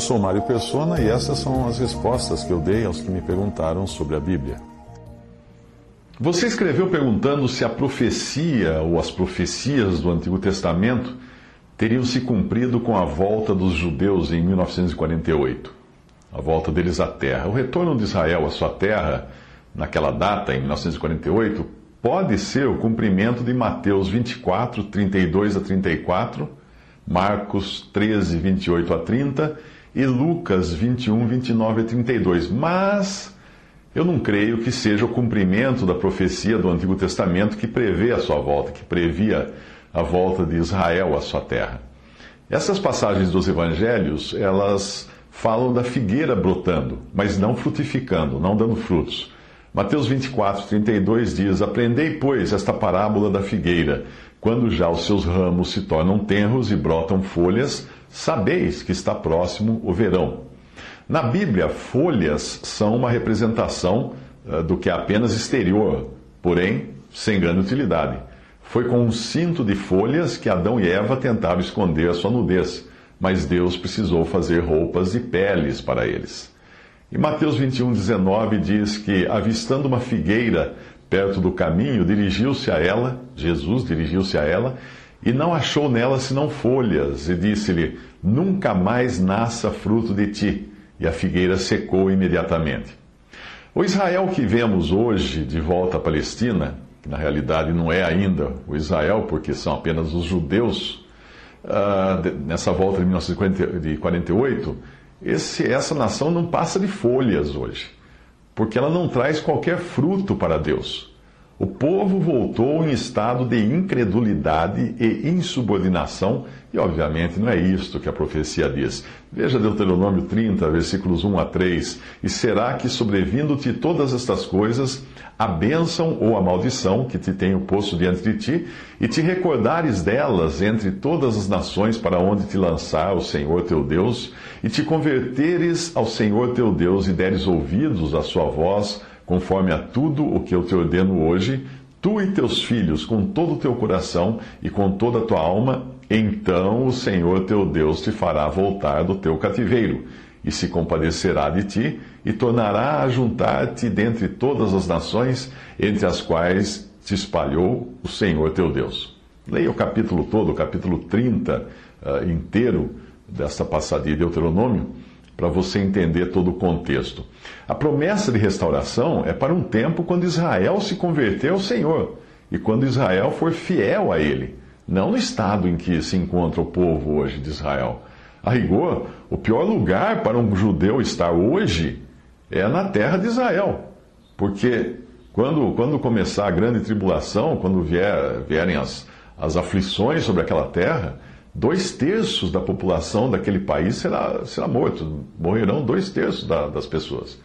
Eu sou Mário Persona e essas são as respostas que eu dei aos que me perguntaram sobre a Bíblia. Você escreveu perguntando se a profecia ou as profecias do Antigo Testamento teriam se cumprido com a volta dos judeus em 1948, a volta deles à terra. O retorno de Israel à sua terra, naquela data, em 1948, pode ser o cumprimento de Mateus 24, 32 a 34, Marcos 13, 28 a 30 e Lucas 21, 29 a 32. Mas eu não creio que seja o cumprimento da profecia do Antigo Testamento que prevê a sua volta, que previa a volta de Israel à sua terra. Essas passagens dos evangelhos, elas falam da figueira brotando, mas não frutificando, não dando frutos. Mateus 24, 32 diz: Aprendei, pois, esta parábola da figueira. Quando já os seus ramos se tornam tenros e brotam folhas, sabeis que está próximo o verão. Na Bíblia, folhas são uma representação uh, do que é apenas exterior, porém sem grande utilidade. Foi com um cinto de folhas que Adão e Eva tentaram esconder a sua nudez, mas Deus precisou fazer roupas de peles para eles. E Mateus 21, 19 diz que, avistando uma figueira perto do caminho, dirigiu-se a ela, Jesus dirigiu-se a ela, e não achou nela senão folhas, e disse-lhe: Nunca mais nasça fruto de ti. E a figueira secou imediatamente. O Israel que vemos hoje de volta à Palestina que na realidade não é ainda o Israel, porque são apenas os judeus, uh, nessa volta de 1948, esse, essa nação não passa de folhas hoje, porque ela não traz qualquer fruto para Deus. O povo voltou em estado de incredulidade e insubordinação, e obviamente não é isto que a profecia diz. Veja Deuteronômio 30, versículos 1 a 3: E será que, sobrevindo-te todas estas coisas, a bênção ou a maldição que te tenho posto diante de ti, e te recordares delas entre todas as nações para onde te lançar o Senhor teu Deus, e te converteres ao Senhor teu Deus e deres ouvidos à sua voz, conforme a tudo o que eu te ordeno hoje, tu e teus filhos, com todo o teu coração e com toda a tua alma, então o Senhor teu Deus te fará voltar do teu cativeiro, e se compadecerá de ti, e tornará a juntar-te dentre todas as nações, entre as quais te espalhou o Senhor teu Deus. Leia o capítulo todo, o capítulo 30 uh, ah, inteiro desta passadinha de Deuteronômio para você entender todo o contexto. A promessa de restauração é para um tempo quando Israel se converter ao Senhor e quando Israel for fiel a Ele, não no estado em que se encontra o povo hoje de Israel. A rigor, o pior lugar para um judeu estar hoje é na terra de Israel, porque quando, quando começar a grande tribulação, quando vier, vierem as, as aflições sobre aquela terra, dois terços da população daquele país será, será morto. Morrerão dois terços da, das pessoas,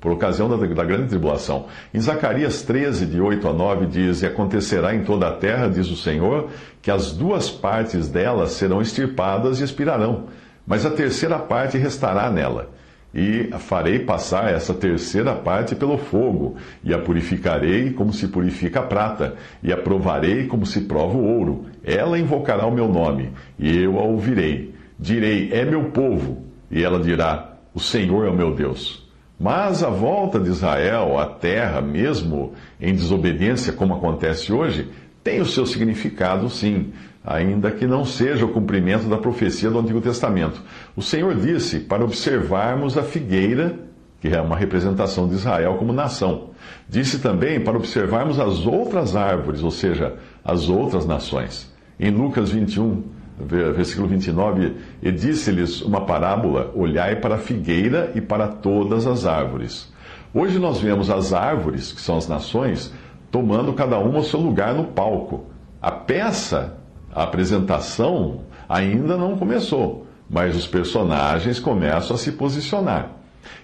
por ocasião da, da, grande tribulação. Em Zacarias 13, de 8 a 9, diz: E acontecerá em toda a terra, diz o Senhor, que as duas partes dela serão extirpadas e expirarão, mas a terceira parte restará nela e farei passar essa terceira parte pelo fogo, e a purificarei como se purifica a prata, e a provarei como se prova o ouro. Ela invocará o meu nome, e eu a ouvirei. Direi: É meu povo, e ela dirá: O Senhor é o meu Deus. Mas a volta de Israel à terra, mesmo em desobediência, como acontece hoje, tem o seu significado, sim ainda que não seja o cumprimento da profecia do Antigo Testamento. O Senhor disse para observarmos a figueira, que é uma representação de Israel como nação. Disse também para observarmos as outras árvores, ou seja, as outras nações. Em Lucas 21, versículo 29, e disse-lhes uma parábola: Olhai para a figueira e para todas as árvores. Hoje nós vemos as árvores, que são as nações, tomando cada uma o seu lugar no palco. A peça A apresentação ainda não começou, mas os personagens começam a se posicionar.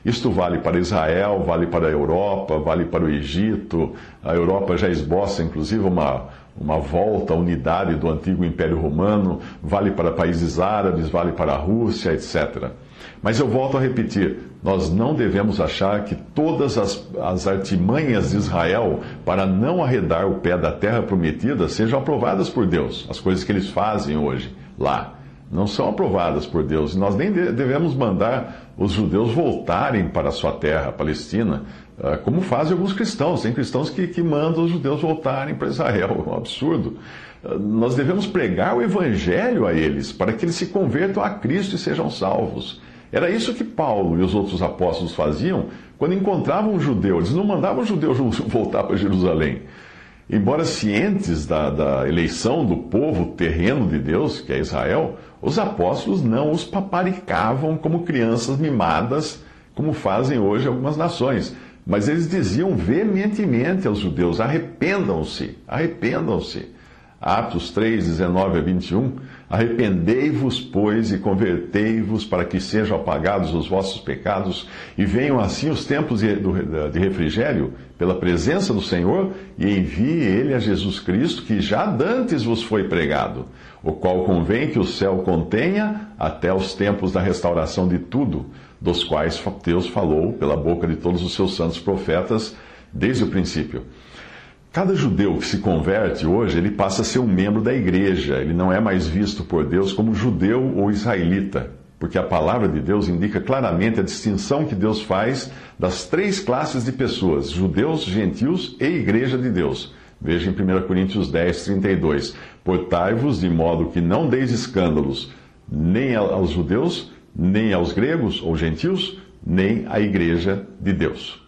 Isto vale para Israel, vale para a Europa, vale para o Egito. A Europa já esboça, inclusive, uma, uma volta à unidade do antigo Império Romano, vale para países árabes, vale para a Rússia, etc. Mas eu volto a repetir: nós não devemos achar que todas as, as artimanhas de Israel para não arredar o pé da terra prometida sejam aprovadas por Deus, as coisas que eles fazem hoje lá. Não são aprovadas por Deus. Nós nem devemos mandar os judeus voltarem para a sua terra, a Palestina, como fazem alguns cristãos. Tem cristãos que, que mandam os judeus voltarem para Israel. É um absurdo. Ah, nós devemos pregar o evangelho a eles, para que eles se convertam a Cristo e sejam salvos. Era isso que Paulo e os outros apóstolos faziam quando encontravam um judeu. Eles não mandavam o judeu voltar para Jerusalém. Embora cientes da, da, eleição do povo terreno de Deus, que é Israel, os apóstolos não os paparicavam como crianças mimadas, como fazem hoje algumas nações. Mas eles diziam veementemente aos judeus: arrependam-se, arrependam-se. Atos 3, 19 a 21. Arrependei-vos, pois, e convertei-vos para que sejam apagados os vossos pecados e venham assim os tempos de refrigério pela presença do Senhor e envie ele a Jesus Cristo, que já dantes vos foi pregado, o qual convém que o céu contenha até os tempos da restauração de tudo, dos quais Deus falou pela boca de todos os seus santos profetas desde o princípio Cada judeu que se converte hoje, ele passa a ser um membro da igreja. Ele não é mais visto por Deus como judeu ou israelita, porque a palavra de Deus indica claramente a distinção que Deus faz das três classes de pessoas: judeus, gentios e igreja de Deus. Veja em 1 Coríntios 10, 32. Portai-vos de modo que não deis escândalos nem aos judeus, nem aos gregos ou gentios, nem à igreja de Deus.